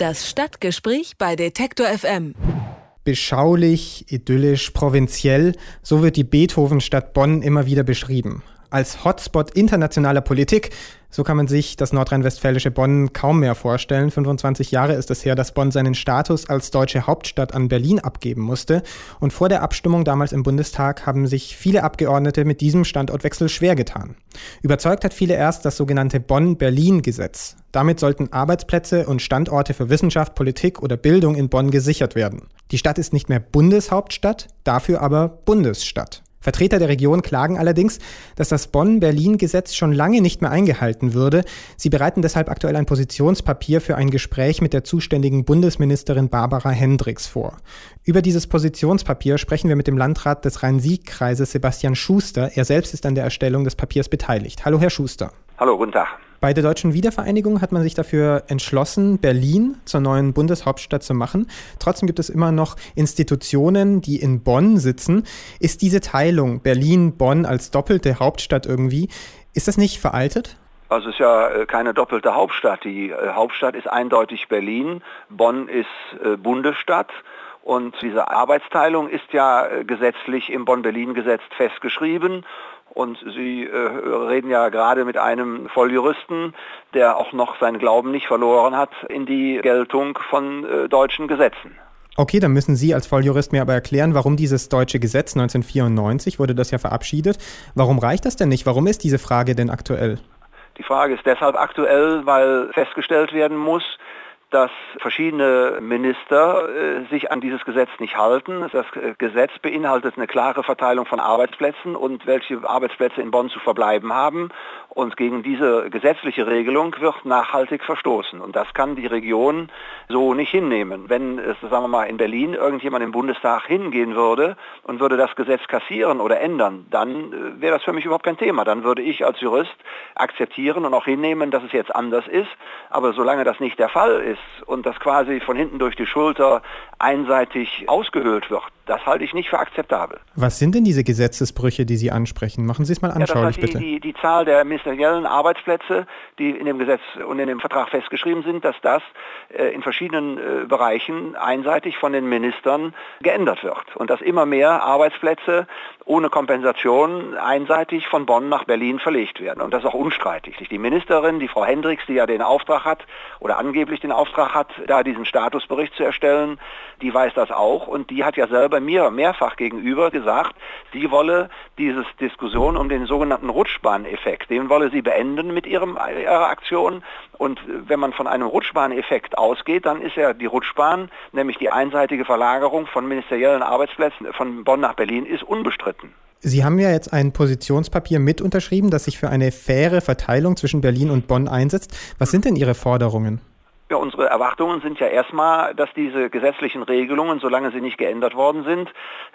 Das Stadtgespräch bei Detektor FM. Beschaulich, idyllisch, provinziell, so wird die Beethovenstadt Bonn immer wieder beschrieben als Hotspot internationaler Politik. So kann man sich das nordrhein-westfälische Bonn kaum mehr vorstellen. 25 Jahre ist es her, dass Bonn seinen Status als deutsche Hauptstadt an Berlin abgeben musste. Und vor der Abstimmung damals im Bundestag haben sich viele Abgeordnete mit diesem Standortwechsel schwer getan. Überzeugt hat viele erst das sogenannte Bonn-Berlin-Gesetz. Damit sollten Arbeitsplätze und Standorte für Wissenschaft, Politik oder Bildung in Bonn gesichert werden. Die Stadt ist nicht mehr Bundeshauptstadt, dafür aber Bundesstadt. Vertreter der Region klagen allerdings, dass das Bonn-Berlin-Gesetz schon lange nicht mehr eingehalten würde. Sie bereiten deshalb aktuell ein Positionspapier für ein Gespräch mit der zuständigen Bundesministerin Barbara Hendricks vor. Über dieses Positionspapier sprechen wir mit dem Landrat des Rhein-Sieg-Kreises Sebastian Schuster. Er selbst ist an der Erstellung des Papiers beteiligt. Hallo, Herr Schuster. Hallo, guten Tag. Bei der deutschen Wiedervereinigung hat man sich dafür entschlossen, Berlin zur neuen Bundeshauptstadt zu machen. Trotzdem gibt es immer noch Institutionen, die in Bonn sitzen. Ist diese Teilung Berlin-Bonn als doppelte Hauptstadt irgendwie, ist das nicht veraltet? Also es ist ja äh, keine doppelte Hauptstadt. Die äh, Hauptstadt ist eindeutig Berlin, Bonn ist äh, Bundesstadt. Und diese Arbeitsteilung ist ja gesetzlich im Bonn-Berlin-Gesetz festgeschrieben. Und Sie äh, reden ja gerade mit einem Volljuristen, der auch noch seinen Glauben nicht verloren hat in die Geltung von äh, deutschen Gesetzen. Okay, dann müssen Sie als Volljurist mir aber erklären, warum dieses deutsche Gesetz 1994 wurde das ja verabschiedet. Warum reicht das denn nicht? Warum ist diese Frage denn aktuell? Die Frage ist deshalb aktuell, weil festgestellt werden muss, dass verschiedene Minister äh, sich an dieses Gesetz nicht halten. Das äh, Gesetz beinhaltet eine klare Verteilung von Arbeitsplätzen und welche Arbeitsplätze in Bonn zu verbleiben haben. Und gegen diese gesetzliche Regelung wird nachhaltig verstoßen. Und das kann die Region so nicht hinnehmen. Wenn es, sagen wir mal, in Berlin irgendjemand im Bundestag hingehen würde und würde das Gesetz kassieren oder ändern, dann äh, wäre das für mich überhaupt kein Thema. Dann würde ich als Jurist akzeptieren und auch hinnehmen, dass es jetzt anders ist. Aber solange das nicht der Fall ist, und das quasi von hinten durch die Schulter einseitig ausgehöhlt wird. Das halte ich nicht für akzeptabel. Was sind denn diese Gesetzesbrüche, die Sie ansprechen? Machen Sie es mal anschaulich, ja, das bitte. Die, die, Zahl der ministeriellen Arbeitsplätze, die in dem Gesetz und in dem Vertrag festgeschrieben sind, dass das äh, in verschiedenen äh, Bereichen einseitig von den Ministern geändert wird. Und dass immer mehr Arbeitsplätze ohne Kompensation einseitig von Bonn nach Berlin verlegt werden. Und das ist auch unstreitig. Die Ministerin, die Frau Hendricks, die ja den Auftrag hat oder angeblich den Auftrag hat, da diesen Statusbericht zu erstellen, die weiß das auch und die hat ja selber mir mehrfach gegenüber gesagt, sie wolle diese Diskussion um den sogenannten Rutschbahneffekt, den wolle sie beenden mit ihrem, ihrer Aktion und wenn man von einem Rutschbahneffekt ausgeht, dann ist ja die Rutschbahn, nämlich die einseitige Verlagerung von ministeriellen Arbeitsplätzen von Bonn nach Berlin, ist unbestritten. Sie haben ja jetzt ein Positionspapier mit unterschrieben, das sich für eine faire Verteilung zwischen Berlin und Bonn einsetzt. Was sind denn Ihre Forderungen? Ja, unsere Erwartungen sind ja erstmal, dass diese gesetzlichen Regelungen, solange sie nicht geändert worden sind,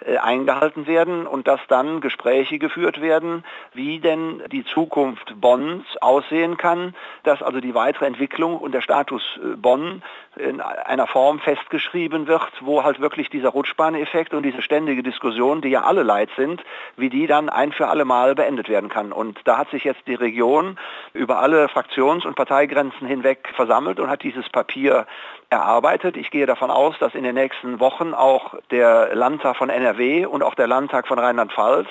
äh, eingehalten werden und dass dann Gespräche geführt werden, wie denn die Zukunft Bonns aussehen kann, dass also die weitere Entwicklung und der Status äh, Bonn in einer Form festgeschrieben wird, wo halt wirklich dieser Rutschbahneffekt und diese ständige Diskussion, die ja alle leid sind, wie die dann ein für alle Mal beendet werden kann. Und da hat sich jetzt die Region über alle Fraktions- und Parteigrenzen hinweg versammelt und hat dieses dieses Papier erarbeitet. Ich gehe davon aus, dass in den nächsten Wochen auch der Landtag von NRW und auch der Landtag von Rheinland-Pfalz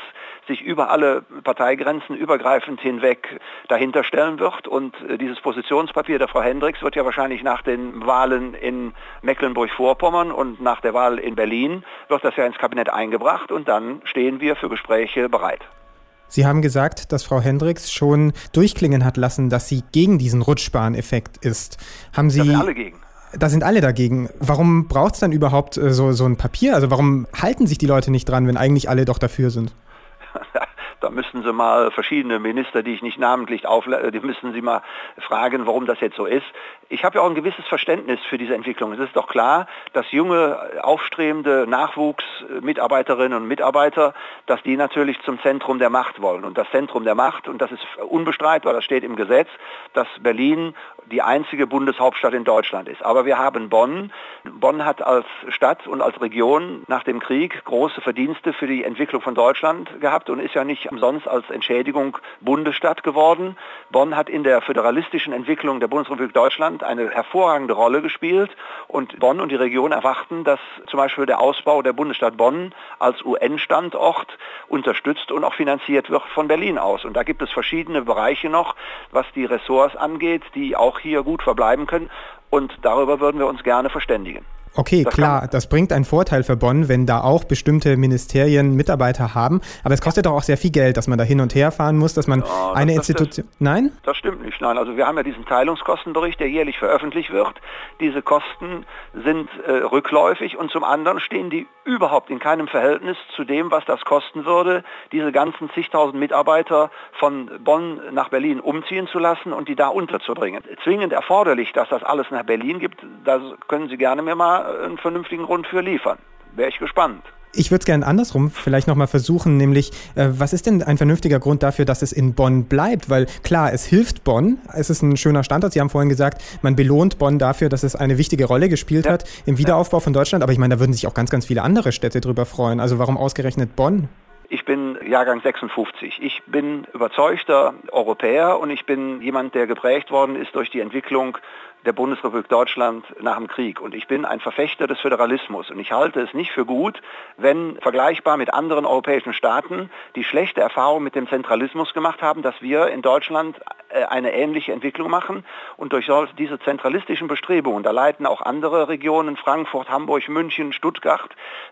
sich über alle Parteigrenzen übergreifend hinweg dahinter stellen wird. Und äh, dieses Positionspapier der Frau Hendricks wird ja wahrscheinlich nach den Wahlen in Mecklenburg-Vorpommern und nach der Wahl in Berlin, wird das ja ins Kabinett eingebracht und dann stehen wir für Gespräche bereit. Sie haben gesagt, dass Frau Hendricks schon durchklingen hat lassen, dass sie gegen diesen Rutschbahneffekt ist. Haben Sie. Da sind alle gegen. Da sind alle dagegen. Warum braucht es dann überhaupt äh, so, so ein Papier? Also warum halten sich die Leute nicht dran, wenn eigentlich alle doch dafür sind? Da müssten Sie mal verschiedene Minister, die ich nicht namentlich auflade, die müssen Sie mal fragen, warum das jetzt so ist. Ich habe ja auch ein gewisses Verständnis für diese Entwicklung. Es ist doch klar, dass junge, aufstrebende Nachwuchsmitarbeiterinnen und Mitarbeiter, dass die natürlich zum Zentrum der Macht wollen. Und das Zentrum der Macht, und das ist unbestreitbar, das steht im Gesetz, dass Berlin die einzige Bundeshauptstadt in Deutschland ist. Aber wir haben Bonn. Bonn hat als Stadt und als Region nach dem Krieg große Verdienste für die Entwicklung von Deutschland gehabt und ist ja nicht umsonst als Entschädigung Bundesstadt geworden. Bonn hat in der föderalistischen Entwicklung der Bundesrepublik Deutschland eine hervorragende Rolle gespielt und Bonn und die Region erwarten, dass zum Beispiel der Ausbau der Bundesstadt Bonn als UN-Standort unterstützt und auch finanziert wird von Berlin aus. Und da gibt es verschiedene Bereiche noch, was die Ressorts angeht, die auch hier gut verbleiben können. Und darüber würden wir uns gerne verständigen. Okay, das klar, das bringt einen Vorteil für Bonn, wenn da auch bestimmte Ministerien Mitarbeiter haben. Aber es kostet doch auch sehr viel Geld, dass man da hin und her fahren muss, dass man ja, eine das, Institution. Das, Nein? Das stimmt nicht. Nein, also wir haben ja diesen Teilungskostenbericht, der jährlich veröffentlicht wird. Diese Kosten sind äh, rückläufig und zum anderen stehen die überhaupt in keinem Verhältnis zu dem, was das kosten würde, diese ganzen zigtausend Mitarbeiter von Bonn nach Berlin umziehen zu lassen und die da unterzubringen. Zwingend erforderlich, dass das alles nach Berlin gibt, da können Sie gerne mir mal einen vernünftigen Grund für liefern. Wäre ich gespannt. Ich würde es gerne andersrum vielleicht nochmal versuchen, nämlich, äh, was ist denn ein vernünftiger Grund dafür, dass es in Bonn bleibt? Weil klar, es hilft Bonn, es ist ein schöner Standort. Sie haben vorhin gesagt, man belohnt Bonn dafür, dass es eine wichtige Rolle gespielt ja. hat im Wiederaufbau von Deutschland. Aber ich meine, da würden sich auch ganz, ganz viele andere Städte drüber freuen. Also warum ausgerechnet Bonn? Ich bin Jahrgang 56. Ich bin überzeugter Europäer und ich bin jemand, der geprägt worden ist durch die Entwicklung der Bundesrepublik Deutschland nach dem Krieg. Und ich bin ein Verfechter des Föderalismus. Und ich halte es nicht für gut, wenn vergleichbar mit anderen europäischen Staaten, die schlechte Erfahrungen mit dem Zentralismus gemacht haben, dass wir in Deutschland eine ähnliche Entwicklung machen. Und durch diese zentralistischen Bestrebungen, da leiten auch andere Regionen, Frankfurt, Hamburg, München, Stuttgart.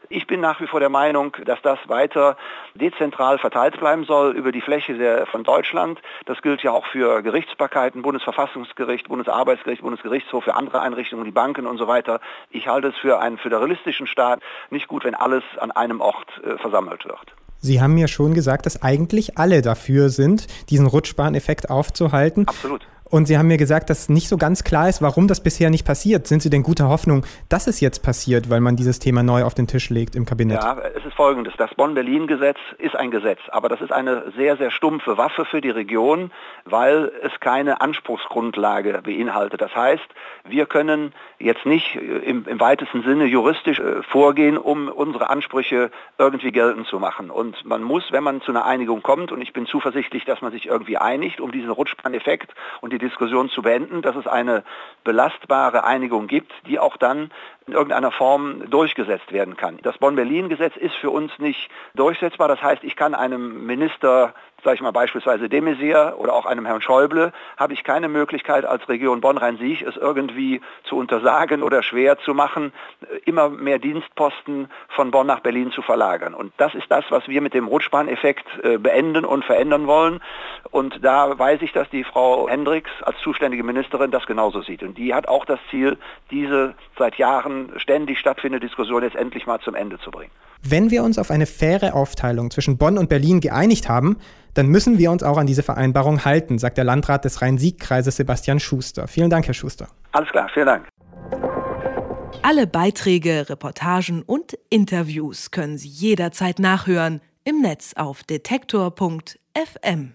Ich bin nach wie vor der Meinung, dass das weiter dezentral verteilt bleiben soll über die Fläche der, von Deutschland. Das gilt ja auch für Gerichtsbarkeiten, Bundesverfassungsgericht, Bundesarbeitsgericht, Bundes Bundesgerichtshof, für andere Einrichtungen, die Banken und so weiter. Ich halte es für einen föderalistischen Staat nicht gut, wenn alles an einem Ort äh, versammelt wird. Sie haben mir schon gesagt, dass eigentlich alle dafür sind, diesen Rutschbahneffekt aufzuhalten. Absolut. Und Sie haben mir gesagt, dass nicht so ganz klar ist, warum das bisher nicht passiert. Sind Sie denn guter Hoffnung, dass es jetzt passiert, weil man dieses Thema neu auf den Tisch legt im Kabinett? Ja, es ist folgendes. Das Bonn-Berlin-Gesetz ist ein Gesetz, aber das ist eine sehr, sehr stumpfe Waffe für die Region, weil es keine Anspruchsgrundlage beinhaltet. Das heißt, wir können jetzt nicht im, im weitesten Sinne juristisch äh, vorgehen, um unsere Ansprüche irgendwie geltend zu machen. Und man muss, wenn man zu einer Einigung kommt, und ich bin zuversichtlich, dass man sich irgendwie einigt, um diesen Rutschbahn-Effekt und die Diskussion zu beenden, dass es eine belastbare Einigung gibt, die auch dann in irgendeiner Form durchgesetzt werden kann. Das Bonn-Berlin-Gesetz ist für uns nicht durchsetzbar. Das heißt, ich kann einem Minister sage ich mal beispielsweise de Maizière oder auch einem Herrn Schäuble, habe ich keine Möglichkeit als Region Bonn-Rhein-Sieg es irgendwie zu untersagen oder schwer zu machen, immer mehr Dienstposten von Bonn nach Berlin zu verlagern. Und das ist das, was wir mit dem Rutschbahneffekt äh, beenden und verändern wollen. Und da weiß ich, dass die Frau Hendricks als zuständige Ministerin das genauso sieht. Und die hat auch das Ziel, diese seit Jahren ständig stattfindende Diskussion jetzt endlich mal zum Ende zu bringen. Wenn wir uns auf eine faire Aufteilung zwischen Bonn und Berlin geeinigt haben, dann müssen wir uns auch an diese Vereinbarung halten, sagt der Landrat des Rhein-Sieg-Kreises Sebastian Schuster. Vielen Dank, Herr Schuster. Alles klar, vielen Dank. Alle Beiträge, Reportagen und Interviews können Sie jederzeit nachhören im Netz auf detektor.fm.